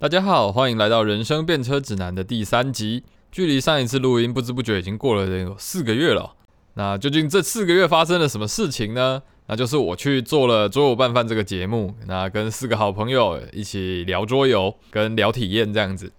大家好，欢迎来到《人生变车指南》的第三集。距离上一次录音，不知不觉已经过了有四个月了。那究竟这四个月发生了什么事情呢？那就是我去做了《桌游拌饭》这个节目，那跟四个好朋友一起聊桌游，跟聊体验这样子。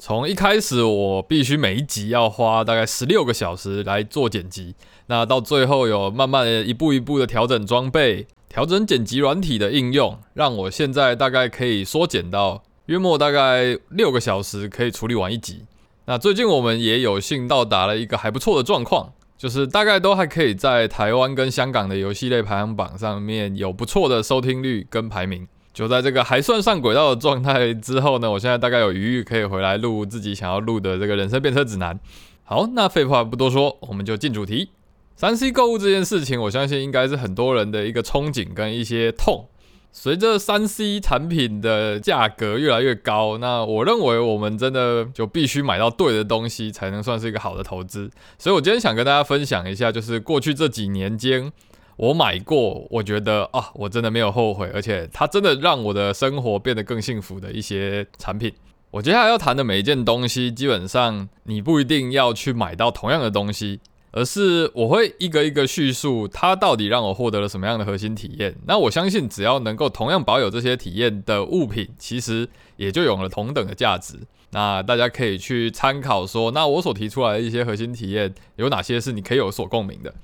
从一开始，我必须每一集要花大概十六个小时来做剪辑，那到最后有慢慢的一步一步的调整装备，调整剪辑软体的应用，让我现在大概可以缩减到。约莫大概六个小时可以处理完一集。那最近我们也有幸到达了一个还不错的状况，就是大概都还可以在台湾跟香港的游戏类排行榜上面有不错的收听率跟排名。就在这个还算上轨道的状态之后呢，我现在大概有余裕可以回来录自己想要录的这个人生变车指南。好，那废话不多说，我们就进主题。三 C 购物这件事情，我相信应该是很多人的一个憧憬跟一些痛。随着三 C 产品的价格越来越高，那我认为我们真的就必须买到对的东西，才能算是一个好的投资。所以我今天想跟大家分享一下，就是过去这几年间我买过，我觉得啊，我真的没有后悔，而且它真的让我的生活变得更幸福的一些产品。我接下来要谈的每一件东西，基本上你不一定要去买到同样的东西。而是我会一个一个叙述，它到底让我获得了什么样的核心体验。那我相信，只要能够同样保有这些体验的物品，其实也就有了同等的价值。那大家可以去参考说，那我所提出来的一些核心体验有哪些是你可以有所共鸣的。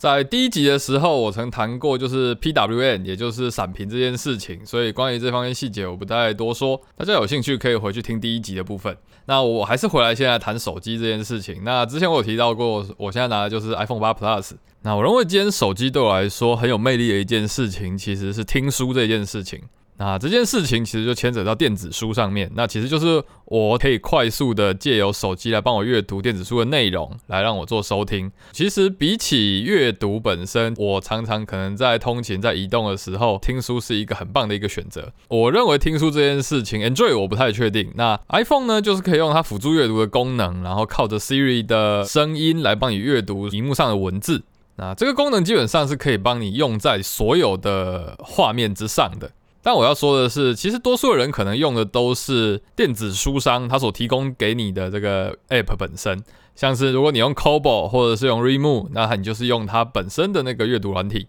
在第一集的时候，我曾谈过就是 PWN，也就是闪屏这件事情，所以关于这方面细节我不再多说，大家有兴趣可以回去听第一集的部分。那我还是回来现在谈手机这件事情。那之前我有提到过，我现在拿的就是 iPhone 八 Plus。那我认为今天手机对我来说很有魅力的一件事情，其实是听书这件事情。那这件事情其实就牵扯到电子书上面，那其实就是我可以快速的借由手机来帮我阅读电子书的内容，来让我做收听。其实比起阅读本身，我常常可能在通勤、在移动的时候听书是一个很棒的一个选择。我认为听书这件事情，enjoy 我不太确定。那 iPhone 呢，就是可以用它辅助阅读的功能，然后靠着 Siri 的声音来帮你阅读荧幕上的文字。那这个功能基本上是可以帮你用在所有的画面之上的。但我要说的是，其实多数的人可能用的都是电子书商他所提供给你的这个 App 本身，像是如果你用 Kobo 或者是用 Remove，那你就是用它本身的那个阅读软体。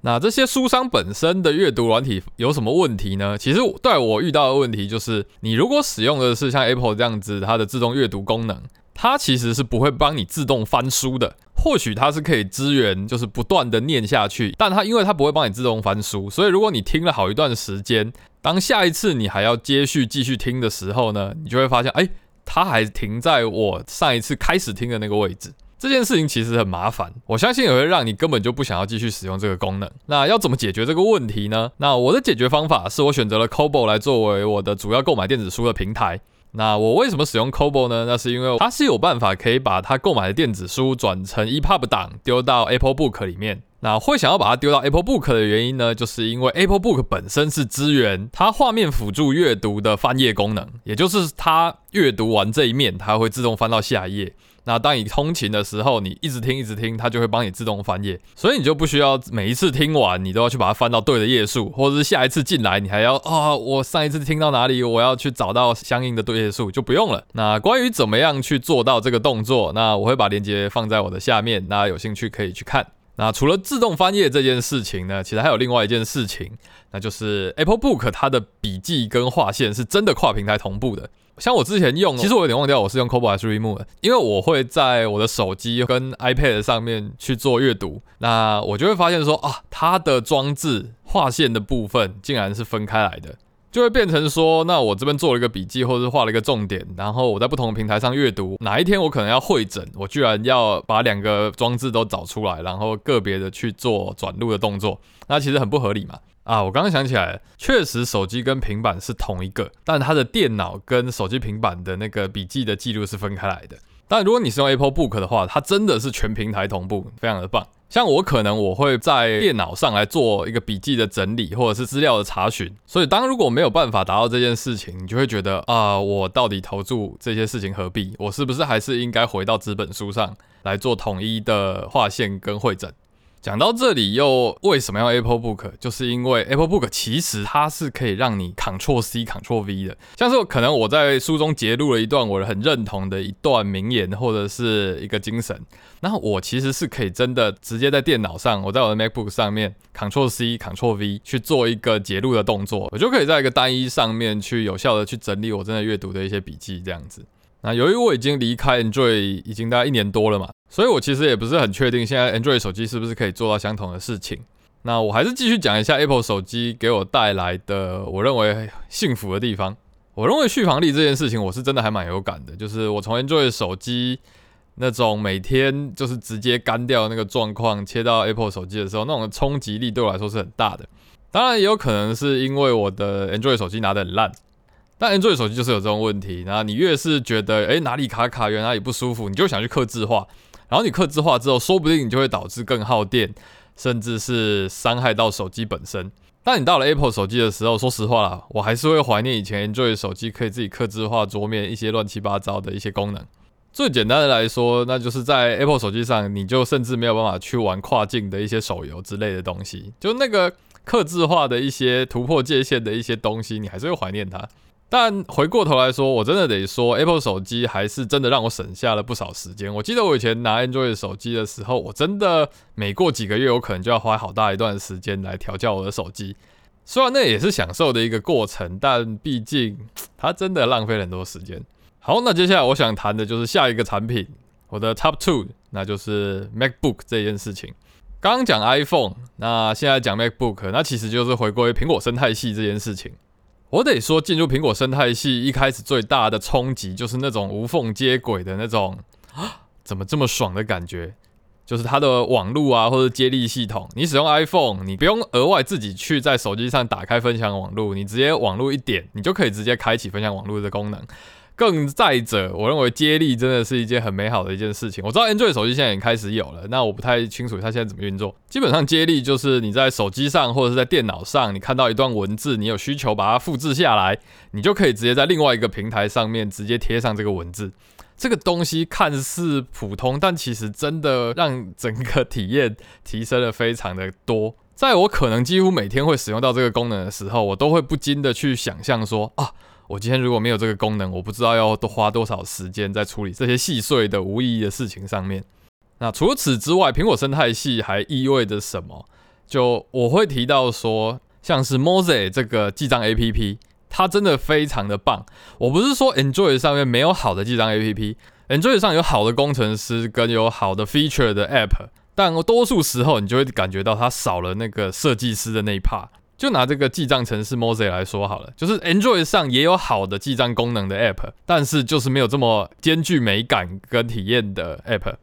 那这些书商本身的阅读软体有什么问题呢？其实对我遇到的问题就是，你如果使用的是像 Apple 这样子它的自动阅读功能。它其实是不会帮你自动翻书的，或许它是可以支援，就是不断的念下去，但它因为它不会帮你自动翻书，所以如果你听了好一段时间，当下一次你还要接续继续听的时候呢，你就会发现，哎，它还停在我上一次开始听的那个位置。这件事情其实很麻烦，我相信也会让你根本就不想要继续使用这个功能。那要怎么解决这个问题呢？那我的解决方法是我选择了 Kobo 来作为我的主要购买电子书的平台。那我为什么使用 c o b o 呢？那是因为它是有办法可以把它购买的电子书转成 EPUB 档丢到 Apple Book 里面。那会想要把它丢到 Apple Book 的原因呢，就是因为 Apple Book 本身是支援它画面辅助阅读的翻页功能，也就是它阅读完这一面，它会自动翻到下一页。那当你通勤的时候，你一直听一直听，它就会帮你自动翻页，所以你就不需要每一次听完你都要去把它翻到对的页数，或者是下一次进来你还要啊，我上一次听到哪里，我要去找到相应的对页数，就不用了。那关于怎么样去做到这个动作，那我会把链接放在我的下面，大家有兴趣可以去看。那除了自动翻页这件事情呢，其实还有另外一件事情，那就是 Apple Book 它的笔记跟划线是真的跨平台同步的。像我之前用，其实我有点忘掉我是用 c o b o 还是 Remove，因为我会在我的手机跟 iPad 上面去做阅读，那我就会发现说啊，它的装置划线的部分竟然是分开来的，就会变成说，那我这边做了一个笔记或者是画了一个重点，然后我在不同的平台上阅读，哪一天我可能要会诊，我居然要把两个装置都找出来，然后个别的去做转录的动作，那其实很不合理嘛。啊，我刚刚想起来，确实手机跟平板是同一个，但它的电脑跟手机平板的那个笔记的记录是分开来的。但如果你是用 Apple Book 的话，它真的是全平台同步，非常的棒。像我可能我会在电脑上来做一个笔记的整理，或者是资料的查询。所以当如果没有办法达到这件事情，你就会觉得啊，我到底投注这些事情何必？我是不是还是应该回到纸本书上来做统一的划线跟会诊？讲到这里，又为什么要 Apple Book？就是因为 Apple Book 其实它是可以让你 Ctrl C Ctrl V 的。像是可能我在书中截录了一段我很认同的一段名言或者是一个精神，那我其实是可以真的直接在电脑上，我在我的 MacBook 上面 Ctrl C Ctrl V 去做一个截录的动作，我就可以在一个单一上面去有效的去整理我真的阅读的一些笔记，这样子。那由于我已经离开 Android 已经大概一年多了嘛，所以我其实也不是很确定现在 Android 手机是不是可以做到相同的事情。那我还是继续讲一下 Apple 手机给我带来的我认为幸福的地方。我认为续航力这件事情我是真的还蛮有感的，就是我从 Android 手机那种每天就是直接干掉那个状况，切到 Apple 手机的时候，那种冲击力对我来说是很大的。当然也有可能是因为我的 Android 手机拿得很烂。但 Android 手机就是有这种问题，然后你越是觉得诶哪里卡卡，原来也不舒服，你就想去克制化，然后你克制化之后，说不定你就会导致更耗电，甚至是伤害到手机本身。但你到了 Apple 手机的时候，说实话啦，我还是会怀念以前 Android 手机可以自己克制化桌面一些乱七八糟的一些功能。最简单的来说，那就是在 Apple 手机上，你就甚至没有办法去玩跨境的一些手游之类的东西，就那个克制化的一些突破界限的一些东西，你还是会怀念它。但回过头来说，我真的得说，Apple 手机还是真的让我省下了不少时间。我记得我以前拿 Android 手机的时候，我真的每过几个月，我可能就要花好大一段时间来调教我的手机。虽然那也是享受的一个过程，但毕竟 它真的浪费了很多时间。好，那接下来我想谈的就是下一个产品，我的 Top Two，那就是 MacBook 这件事情。刚讲 iPhone，那现在讲 MacBook，那其实就是回归苹果生态系这件事情。我得说，进入苹果生态系一开始最大的冲击，就是那种无缝接轨的那种啊，怎么这么爽的感觉？就是它的网络啊，或者接力系统。你使用 iPhone，你不用额外自己去在手机上打开分享网络，你直接网络一点，你就可以直接开启分享网络的功能。更再者，我认为接力真的是一件很美好的一件事情。我知道 Android 手机现在也开始有了，那我不太清楚它现在怎么运作。基本上接力就是你在手机上或者是在电脑上，你看到一段文字，你有需求把它复制下来，你就可以直接在另外一个平台上面直接贴上这个文字。这个东西看似普通，但其实真的让整个体验提升了非常的多。在我可能几乎每天会使用到这个功能的时候，我都会不禁的去想象说啊。我今天如果没有这个功能，我不知道要多花多少时间在处理这些细碎的无意义的事情上面。那除此之外，苹果生态系还意味着什么？就我会提到说，像是 Mose 这个记账 APP，它真的非常的棒。我不是说 Android 上面没有好的记账 APP，Android 上有好的工程师跟有好的 feature 的 App，但多数时候你就会感觉到它少了那个设计师的那一 part。就拿这个记账程式 Mose 来说好了，就是 Android 上也有好的记账功能的 App，但是就是没有这么兼具美感跟体验的 App。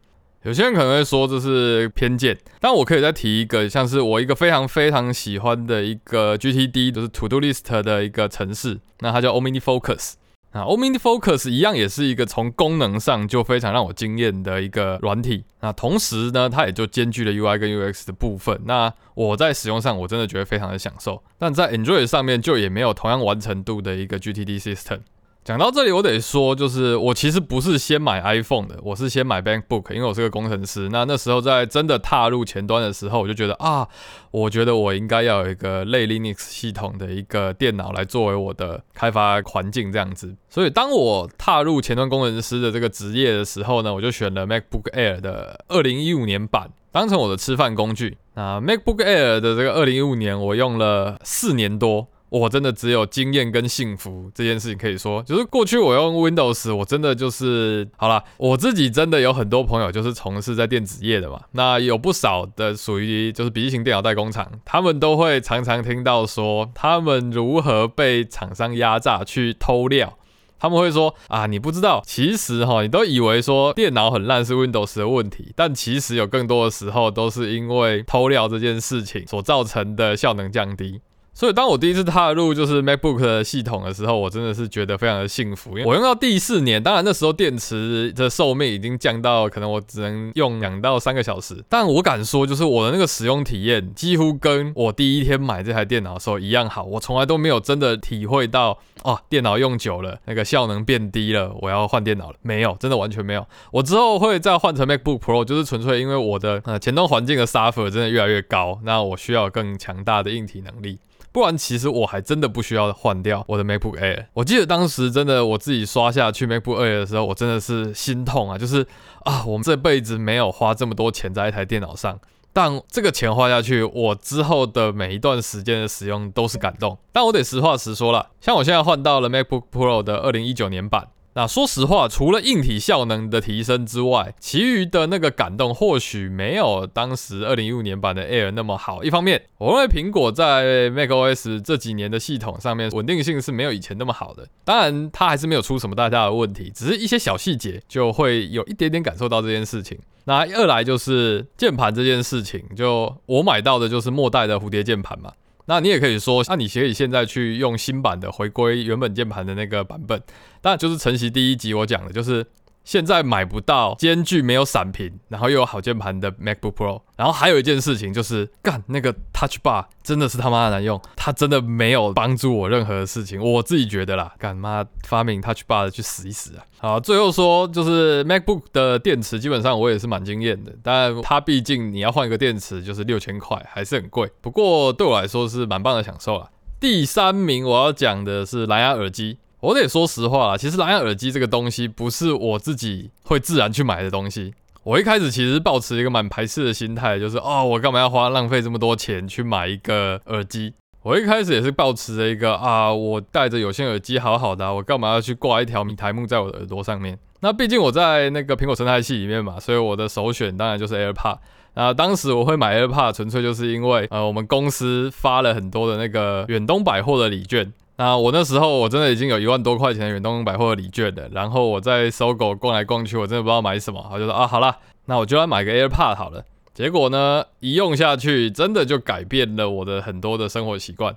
有些人可能会说这是偏见，但我可以再提一个，像是我一个非常非常喜欢的一个 GTD，就是 To Do List 的一个程式，那它叫 OmniFocus。那 Omini Focus 一样也是一个从功能上就非常让我惊艳的一个软体。那同时呢，它也就兼具了 UI 跟 UX 的部分。那我在使用上我真的觉得非常的享受。但在 Android 上面就也没有同样完成度的一个 GTD System。讲到这里，我得说，就是我其实不是先买 iPhone 的，我是先买 MacBook，因为我是个工程师。那那时候在真的踏入前端的时候，我就觉得啊，我觉得我应该要有一个类 Linux 系统的一个电脑来作为我的开发环境这样子。所以当我踏入前端工程师的这个职业的时候呢，我就选了 MacBook Air 的2015年版当成我的吃饭工具。那 MacBook Air 的这个2015年，我用了四年多。我真的只有经验跟幸福这件事情可以说，就是过去我用 Windows，我真的就是好了。我自己真的有很多朋友就是从事在电子业的嘛，那有不少的属于就是笔记型电脑代工厂，他们都会常常听到说他们如何被厂商压榨去偷料。他们会说啊，你不知道，其实哈，你都以为说电脑很烂是 Windows 的问题，但其实有更多的时候都是因为偷料这件事情所造成的效能降低。所以当我第一次踏入就是 MacBook 的系统的时候，我真的是觉得非常的幸福，因为我用到第四年，当然那时候电池的寿命已经降到可能我只能用两到三个小时，但我敢说，就是我的那个使用体验几乎跟我第一天买这台电脑的时候一样好，我从来都没有真的体会到哦，电脑用久了那个效能变低了，我要换电脑了，没有，真的完全没有。我之后会再换成 MacBook Pro，就是纯粹因为我的呃前端环境的 suffer 真的越来越高，那我需要更强大的硬体能力。不然，其实我还真的不需要换掉我的 MacBook Air。我记得当时真的我自己刷下去 MacBook Air 的时候，我真的是心痛啊！就是啊，我们这辈子没有花这么多钱在一台电脑上，但这个钱花下去，我之后的每一段时间的使用都是感动。但我得实话实说了，像我现在换到了 MacBook Pro 的二零一九年版。那说实话，除了硬体效能的提升之外，其余的那个感动或许没有当时二零一五年版的 Air 那么好。一方面，我认为苹果在 macOS 这几年的系统上面稳定性是没有以前那么好的。当然，它还是没有出什么大大的问题，只是一些小细节就会有一点点感受到这件事情。那二来就是键盘这件事情，就我买到的就是末代的蝴蝶键盘嘛。那你也可以说，那你可以现在去用新版的回归原本键盘的那个版本，但就是晨曦第一集我讲的，就是。现在买不到兼具没有闪屏，然后又有好键盘的 MacBook Pro。然后还有一件事情就是，干那个 Touch Bar 真的是他妈的难用，它真的没有帮助我任何的事情。我自己觉得啦，干妈发明 Touch Bar 的去死一死啊！好，最后说就是 MacBook 的电池基本上我也是蛮惊艳的，但它毕竟你要换一个电池就是六千块，还是很贵。不过对我来说是蛮棒的享受啊。第三名我要讲的是蓝牙耳机。我得说实话啦，其实蓝牙耳机这个东西不是我自己会自然去买的东西。我一开始其实抱持一个蛮排斥的心态，就是哦，我干嘛要花浪费这么多钱去买一个耳机？我一开始也是抱持着一个啊，我戴着有线耳机好好的，我干嘛要去挂一条米台木在我的耳朵上面？那毕竟我在那个苹果生态系里面嘛，所以我的首选当然就是 AirPod。那当时我会买 AirPod，纯粹就是因为呃，我们公司发了很多的那个远东百货的礼券。那我那时候我真的已经有一万多块钱的远东百货礼券了，然后我在搜狗逛来逛去，我真的不知道买什么，我就说啊，好了，那我就来买个 AirPod 好了。结果呢，一用下去，真的就改变了我的很多的生活习惯。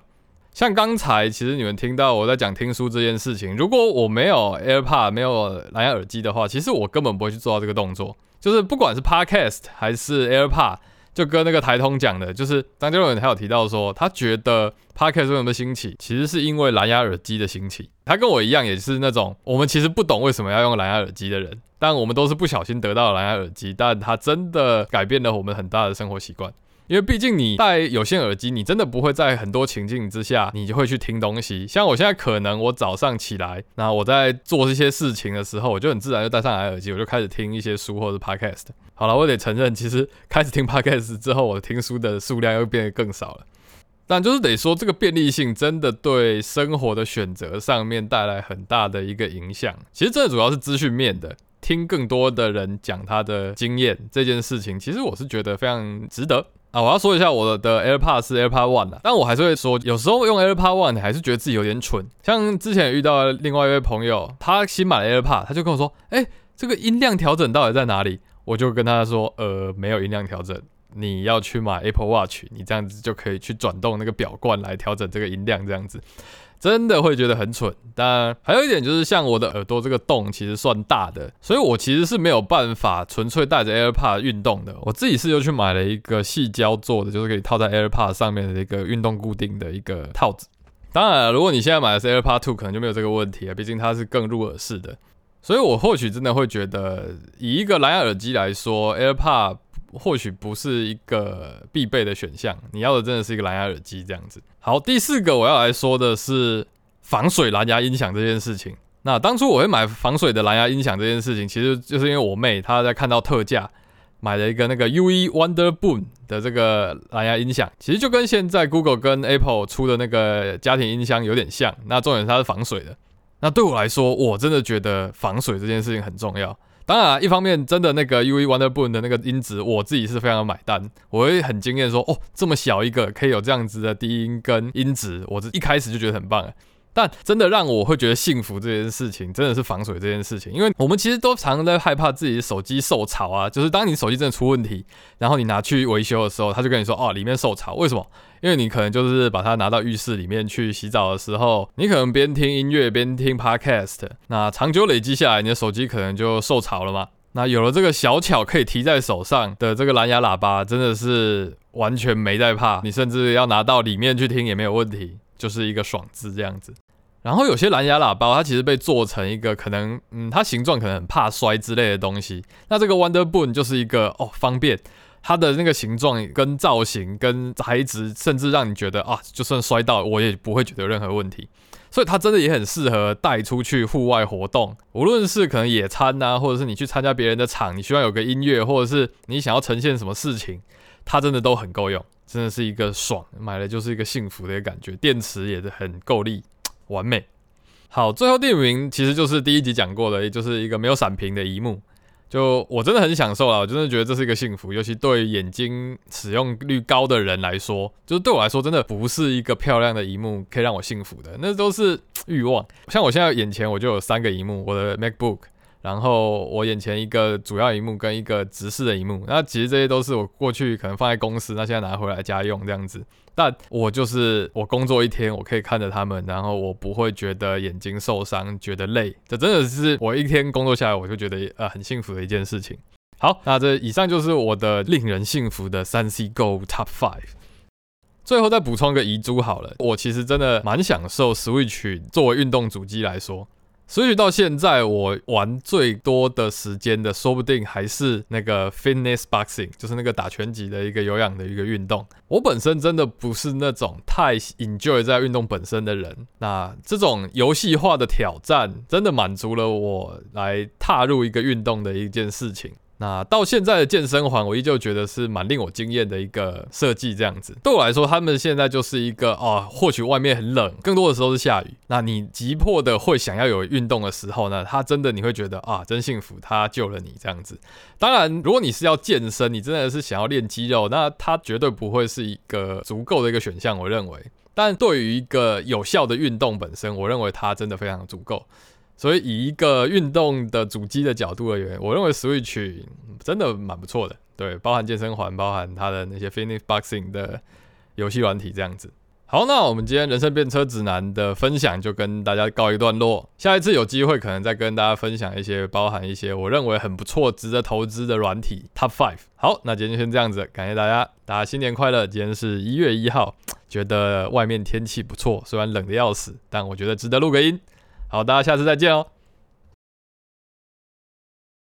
像刚才其实你们听到我在讲听书这件事情，如果我没有 AirPod 没有蓝牙耳机的话，其实我根本不会去做到这个动作。就是不管是 Podcast 还是 AirPod。就跟那个台通讲的，就是张教授还有提到说，他觉得 Podcast 为什么兴起，其实是因为蓝牙耳机的兴起。他跟我一样，也是那种我们其实不懂为什么要用蓝牙耳机的人，但我们都是不小心得到蓝牙耳机，但它真的改变了我们很大的生活习惯。因为毕竟你戴有线耳机，你真的不会在很多情境之下，你就会去听东西。像我现在可能我早上起来，那我在做这些事情的时候，我就很自然就戴上耳机，我就开始听一些书或者 podcast。好了，我得承认，其实开始听 podcast 之后，我听书的数量又变得更少了。但就是得说，这个便利性真的对生活的选择上面带来很大的一个影响。其实这主要是资讯面的，听更多的人讲他的经验这件事情，其实我是觉得非常值得。啊，我要说一下我的 AirPods 是 AirPod One 的，但我还是会说，有时候用 AirPod One 你还是觉得自己有点蠢。像之前遇到另外一位朋友，他新买了 AirPod，他就跟我说：“哎，这个音量调整到底在哪里？”我就跟他说：“呃，没有音量调整，你要去买 Apple Watch，你这样子就可以去转动那个表冠来调整这个音量，这样子。”真的会觉得很蠢，但还有一点就是，像我的耳朵这个洞其实算大的，所以我其实是没有办法纯粹带着 AirPod 运动的。我自己是又去买了一个细胶做的，就是可以套在 AirPod 上面的一个运动固定的一个套子。当然，如果你现在买的是 AirPod Two，可能就没有这个问题了，毕竟它是更入耳式的。所以我或许真的会觉得，以一个蓝牙耳机来说，AirPod。或许不是一个必备的选项，你要的真的是一个蓝牙耳机这样子。好，第四个我要来说的是防水蓝牙音响这件事情。那当初我会买防水的蓝牙音响这件事情，其实就是因为我妹她在看到特价买了一个那个 UE Wonder Boom 的这个蓝牙音响，其实就跟现在 Google 跟 Apple 出的那个家庭音箱有点像。那重点是它是防水的。那对我来说，我真的觉得防水这件事情很重要。当然，一方面真的那个 UE Wonder Boon 的那个音质，我自己是非常买单，我会很惊艳说，哦，这么小一个可以有这样子的低音跟音质，我这一开始就觉得很棒。但真的让我会觉得幸福这件事情，真的是防水这件事情，因为我们其实都常常在害怕自己的手机受潮啊，就是当你手机真的出问题，然后你拿去维修的时候，他就跟你说哦，里面受潮，为什么？因为你可能就是把它拿到浴室里面去洗澡的时候，你可能边听音乐边听 podcast，那长久累积下来，你的手机可能就受潮了嘛。那有了这个小巧可以提在手上的这个蓝牙喇叭，真的是完全没在怕，你甚至要拿到里面去听也没有问题，就是一个爽字这样子。然后有些蓝牙喇叭，它其实被做成一个可能，嗯，它形状可能很怕摔之类的东西。那这个 Wonder Boon 就是一个哦，方便。它的那个形状跟造型跟材质，甚至让你觉得啊，就算摔到我也不会觉得有任何问题。所以它真的也很适合带出去户外活动，无论是可能野餐呐，或者是你去参加别人的场，你需要有个音乐，或者是你想要呈现什么事情，它真的都很够用，真的是一个爽，买了就是一个幸福的一个感觉。电池也是很够力，完美。好，最后第五名其实就是第一集讲过的，也就是一个没有闪屏的一幕。就我真的很享受啦，我真的觉得这是一个幸福，尤其对眼睛使用率高的人来说，就是对我来说，真的不是一个漂亮的一幕可以让我幸福的，那都是欲望。像我现在眼前我就有三个一幕，我的 MacBook。然后我眼前一个主要荧幕跟一个直视的荧幕，那其实这些都是我过去可能放在公司，那现在拿回来家用这样子。但我就是我工作一天，我可以看着他们，然后我不会觉得眼睛受伤，觉得累。这真的是我一天工作下来，我就觉得呃很幸福的一件事情。好，那这以上就是我的令人幸福的三 C Go Top Five。最后再补充个遗珠好了，我其实真的蛮享受 Switch 作为运动主机来说。所以到现在，我玩最多的时间的，说不定还是那个 fitness boxing，就是那个打拳击的一个有氧的一个运动。我本身真的不是那种太 enjoy 在运动本身的人，那这种游戏化的挑战，真的满足了我来踏入一个运动的一件事情。那到现在的健身环，我依旧觉得是蛮令我惊艳的一个设计。这样子对我来说，他们现在就是一个哦，或许外面很冷，更多的时候是下雨。那你急迫的会想要有运动的时候呢，它真的你会觉得啊，真幸福，它救了你这样子。当然，如果你是要健身，你真的是想要练肌肉，那它绝对不会是一个足够的一个选项。我认为，但对于一个有效的运动本身，我认为它真的非常足够。所以以一个运动的主机的角度而言，我认为 Switch 真的蛮不错的。对，包含健身环，包含它的那些 Fitness Boxing 的游戏软体这样子。好，那我们今天人生变车指南的分享就跟大家告一段落。下一次有机会可能再跟大家分享一些包含一些我认为很不错、值得投资的软体 Top Five。好，那今天就先这样子，感谢大家，大家新年快乐！今天是一月一号，觉得外面天气不错，虽然冷的要死，但我觉得值得录个音。好，大家下次再见哦。